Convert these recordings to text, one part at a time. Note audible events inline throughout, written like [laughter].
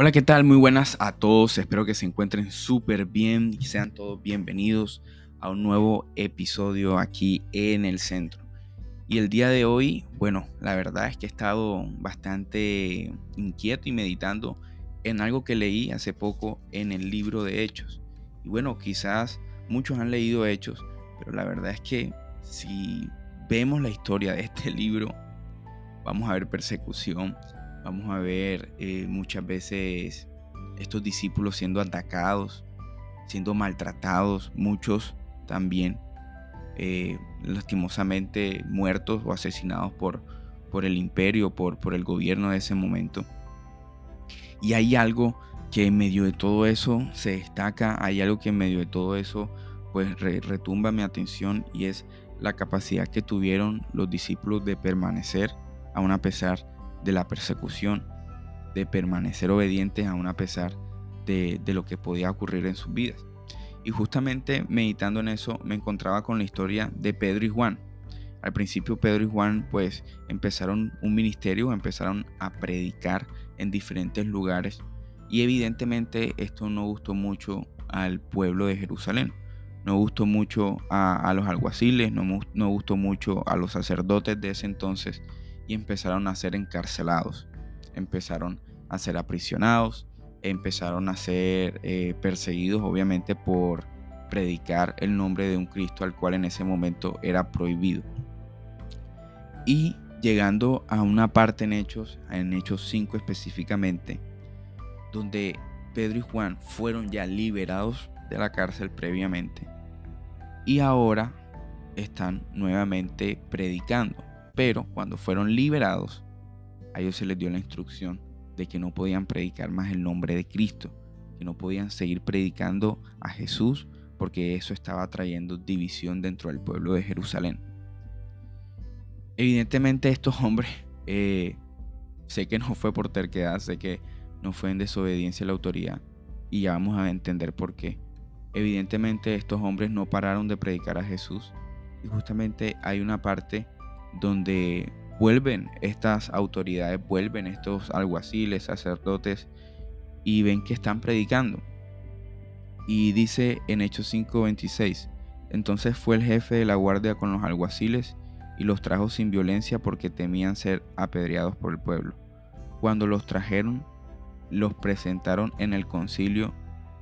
Hola, ¿qué tal? Muy buenas a todos. Espero que se encuentren súper bien y sean todos bienvenidos a un nuevo episodio aquí en el centro. Y el día de hoy, bueno, la verdad es que he estado bastante inquieto y meditando en algo que leí hace poco en el libro de Hechos. Y bueno, quizás muchos han leído Hechos, pero la verdad es que si vemos la historia de este [laughs] libro, vamos a ver persecución, vamos a ver eh, muchas veces estos discípulos siendo atacados, siendo maltratados, muchos también eh, lastimosamente muertos o asesinados por, por el imperio, por, por el gobierno de ese momento. Y hay algo que en medio de todo eso se destaca, hay algo que en medio de todo eso pues retumba mi atención y es la capacidad que tuvieron los discípulos de permanecer aún a pesar de la persecución, de permanecer obedientes aún a pesar de, de lo que podía ocurrir en sus vidas. Y justamente meditando en eso me encontraba con la historia de Pedro y Juan. Al principio Pedro y Juan pues empezaron un ministerio, empezaron a predicar en diferentes lugares y evidentemente esto no gustó mucho al pueblo de Jerusalén, no gustó mucho a, los alguaciles, no, no gustó mucho a los sacerdotes de ese entonces y empezaron a ser encarcelados, empezaron a ser aprisionados, empezaron a ser eh, perseguidos obviamente por predicar el nombre de un Cristo al cual en ese momento era prohibido. Y llegando a una parte en Hechos, en Hechos 5 específicamente, donde Pedro y Juan fueron ya liberados de la cárcel previamente y ahora están nuevamente predicando. Pero cuando fueron liberados, a ellos se les dio la instrucción de que no podían predicar más el nombre de Cristo, que no podían seguir predicando a Jesús porque eso estaba trayendo división dentro del pueblo de Jerusalén. Evidentemente estos [laughs] hombres, eh, sé que no fue por terquedad, sé que no fue en desobediencia a la autoridad y ya vamos a entender por qué. Evidentemente estos hombres no pararon de predicar a Jesús y justamente hay una parte donde vuelven estas autoridades, vuelven estos alguaciles, sacerdotes y ven que están predicando. Y dice en Hechos 5:26, entonces fue el jefe de la guardia con los alguaciles y los trajo sin violencia porque temían ser apedreados por el pueblo. Cuando los trajeron, los presentaron en el concilio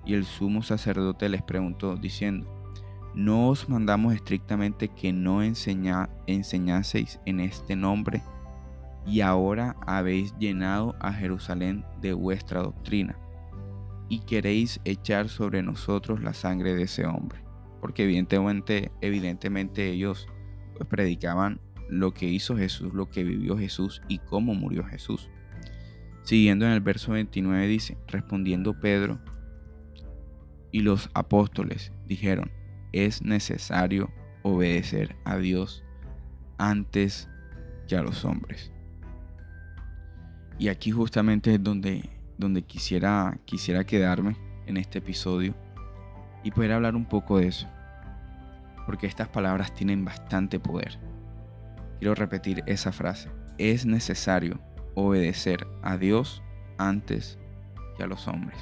y el sumo sacerdote les preguntó diciendo, no os mandamos estrictamente que no enseñaseis en este nombre, y ahora habéis llenado a Jerusalén de vuestra doctrina, y queréis echar sobre nosotros la sangre de ese hombre. Porque evidentemente, evidentemente ellos pues, predicaban lo que hizo Jesús, lo que vivió Jesús y cómo murió Jesús. Siguiendo en el verso 29 dice, respondiendo Pedro y los apóstoles dijeron, es necesario obedecer a Dios antes que a los hombres. Y aquí justamente es donde, donde quisiera, quisiera quedarme en este episodio y poder hablar un poco de eso. Porque estas palabras tienen bastante poder. Quiero repetir esa frase. Es necesario obedecer a Dios antes que a los hombres.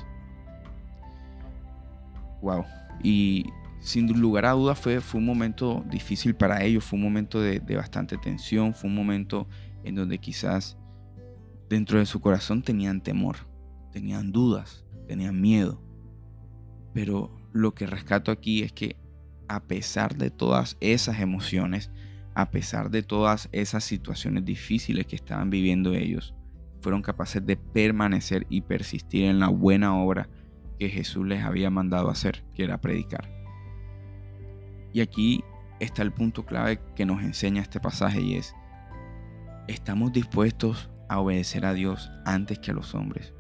Wow. Y sin lugar a dudas fue, fue un momento difícil para ellos, fue un momento de, bastante tensión, fue un momento en donde quizás dentro de su corazón tenían temor, tenían dudas, tenían miedo. Pero lo que rescato aquí es que a pesar de todas esas emociones, a pesar de todas esas situaciones difíciles que estaban viviendo ellos, fueron capaces de permanecer y persistir en la buena obra que Jesús les había mandado hacer, que era predicar. Y aquí está el punto clave que nos enseña este pasaje y es, ¿estamos dispuestos a obedecer a Dios antes que a los hombres?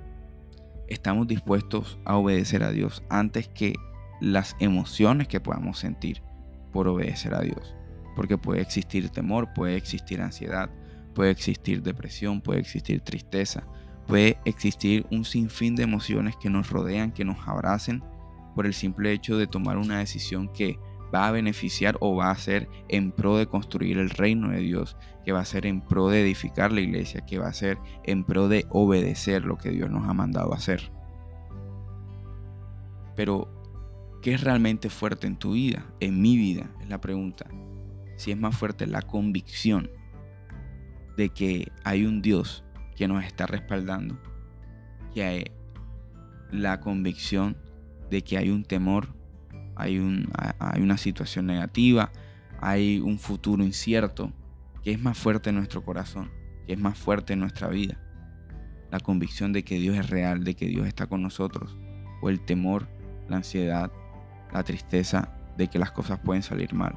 ¿Estamos dispuestos a obedecer a Dios antes que las emociones que podamos sentir por obedecer a Dios? Porque puede existir temor, puede existir ansiedad, puede existir depresión, puede existir tristeza, puede existir un sinfín de emociones que nos rodean, que nos abracen por el simple hecho de tomar una decisión que va a beneficiar o va a ser en pro de construir el reino de Dios, que va a ser en pro de edificar la iglesia, que va a ser en pro de obedecer lo que Dios nos ha mandado hacer. Pero, ¿qué es realmente fuerte en tu vida? En mi vida, es la pregunta. Si es más fuerte la convicción de que hay un Dios que nos está respaldando, que hay la convicción de que hay un temor, hay, hay una situación negativa, hay un futuro incierto, que es más fuerte en nuestro corazón, que es más fuerte en nuestra vida. La convicción de que Dios es real, de que Dios está con nosotros, o el temor, la ansiedad, la tristeza de que las cosas pueden salir mal.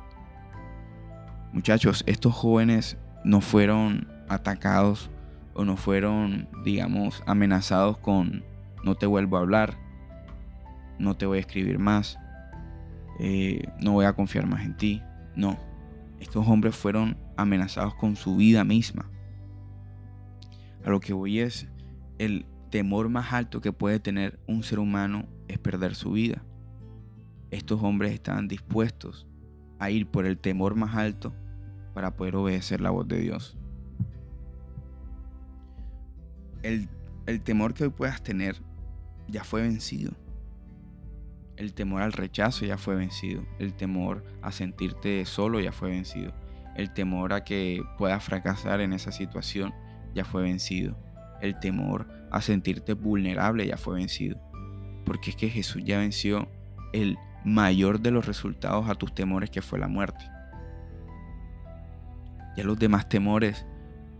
Muchachos, estos jóvenes no fueron atacados o no fueron, digamos, amenazados con no te vuelvo a hablar, no te voy a escribir más, eh, no voy a confiar más en ti. No, estos hombres fueron amenazados con su vida misma. A lo que voy es, el temor más alto que puede tener un ser humano es perder su vida. Estos hombres estaban dispuestos a ir por el temor más alto para poder obedecer la voz de Dios. El, el temor que hoy puedas tener ya fue vencido. El temor al rechazo ya fue vencido. El temor a sentirte solo ya fue vencido. El temor a que puedas fracasar en esa situación ya fue vencido. El temor a sentirte vulnerable ya fue vencido. Porque es que Jesús ya venció el mayor de los resultados a tus temores que fue la muerte. Ya los demás temores,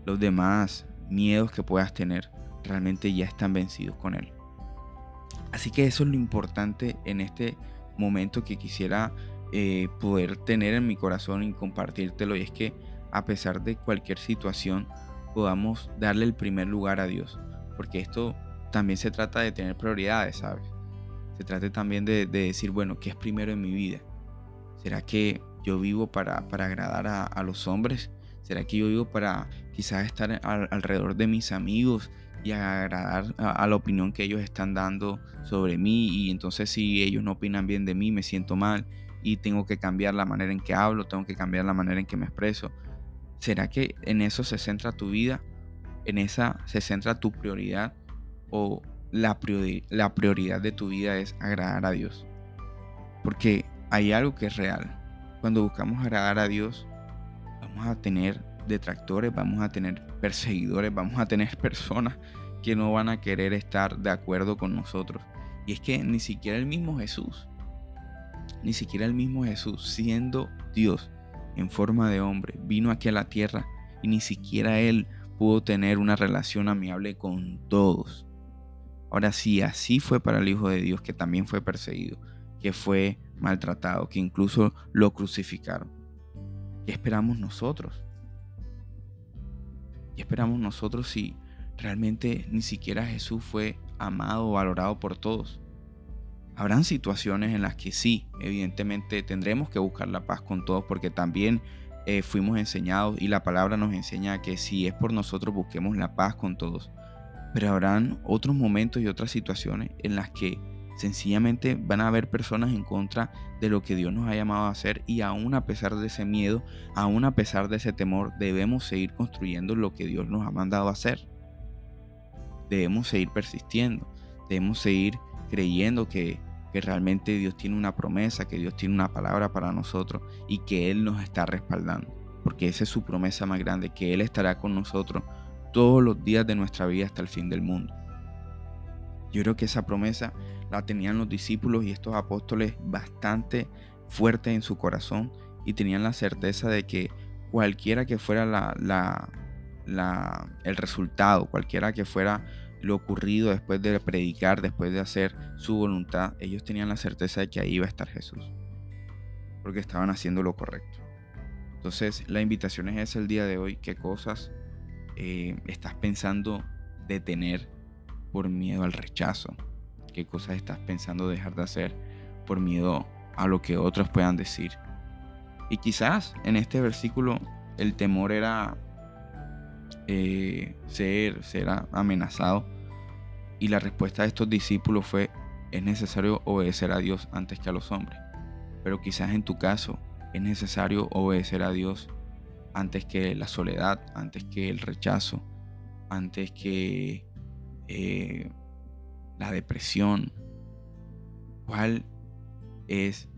los demás miedos que puedas tener, realmente ya están vencidos con Él. Así que eso es lo importante en este momento que quisiera eh, poder tener en mi corazón y compartírtelo. Y es que a pesar de cualquier situación, podamos darle el primer lugar a Dios. Porque esto también se trata de tener prioridades, ¿sabes? Se trata también de, decir, bueno, ¿qué es primero en mi vida? ¿Será que yo vivo para, agradar a, los hombres? ¿Será que yo vivo para quizás estar alrededor de mis amigos y agradar a, la opinión que ellos están dando sobre mí y entonces si ellos no opinan bien de mí me siento mal y tengo que cambiar la manera en que hablo, tengo que cambiar la manera en que me expreso. ¿Será que en eso se centra tu vida? ¿En esa se centra tu prioridad? ¿O la, prioridad de tu vida es agradar a Dios? Porque hay algo que es real. Cuando buscamos agradar a Dios, vamos a tener detractores, vamos a tener perseguidores, vamos a tener [laughs] personas que no van a querer estar de acuerdo con nosotros. Y es que ni siquiera el mismo Jesús, ni siquiera el mismo Jesús, siendo Dios en forma de hombre, vino aquí a la tierra y ni siquiera Él pudo tener una relación amigable con todos. Ahora sí, así fue para el Hijo de Dios, que también fue perseguido, que fue maltratado, que incluso lo crucificaron. ¿Qué esperamos nosotros? ¿Qué esperamos nosotros si realmente ni siquiera Jesús fue amado o valorado por todos? Habrán situaciones en las que sí, evidentemente tendremos que buscar la paz con todos porque también eh, fuimos enseñados y la palabra nos enseña que si es por nosotros busquemos la paz con todos. Pero habrán otros momentos y otras situaciones en las que Sencillamente van a haber personas en contra de lo que Dios nos ha llamado a hacer y aún a pesar de ese miedo, aún a pesar de ese temor, debemos seguir construyendo lo que Dios nos ha mandado a hacer. Debemos seguir persistiendo, debemos seguir creyendo que, que realmente Dios tiene una promesa, que Dios tiene una palabra para nosotros y que Él nos está respaldando. Porque esa es su promesa más grande, que Él estará con nosotros todos los días de nuestra vida hasta el fin del mundo. Yo creo que esa promesa la tenían los discípulos y estos apóstoles bastante fuerte en su corazón y tenían la certeza de que cualquiera que fuera la, el resultado, cualquiera que fuera lo ocurrido después de predicar, después de hacer su voluntad, ellos tenían la certeza de que ahí iba a estar Jesús, porque estaban haciendo lo correcto. Entonces la invitación es esa el día de hoy, qué cosas eh, estás pensando detener por miedo al rechazo, qué cosas estás pensando dejar de hacer por miedo a lo que otros puedan decir. Y quizás en este versículo el temor era eh, ser, ser amenazado. Y la respuesta de estos discípulos fue, es necesario obedecer a Dios antes que a los hombres. pero quizás en tu caso es necesario obedecer a Dios antes que la soledad, antes que el rechazo, antes que eh, la depresión. ¿Cuál es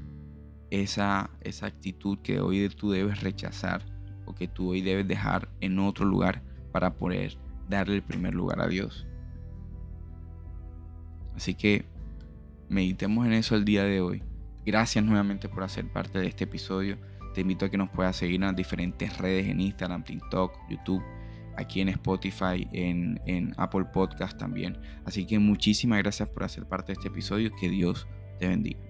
esa, esa actitud que hoy tú debes rechazar o que tú hoy debes dejar en otro lugar para poder darle el primer lugar a Dios? Así que meditemos en eso el día de hoy. Gracias nuevamente por hacer parte de este episodio. Te invito a que nos puedas seguir en las diferentes redes en Instagram, TikTok, YouTube, aquí en Spotify, en, en Apple Podcast también. Así que muchísimas gracias por hacer parte de este episodio. Que Dios te bendiga.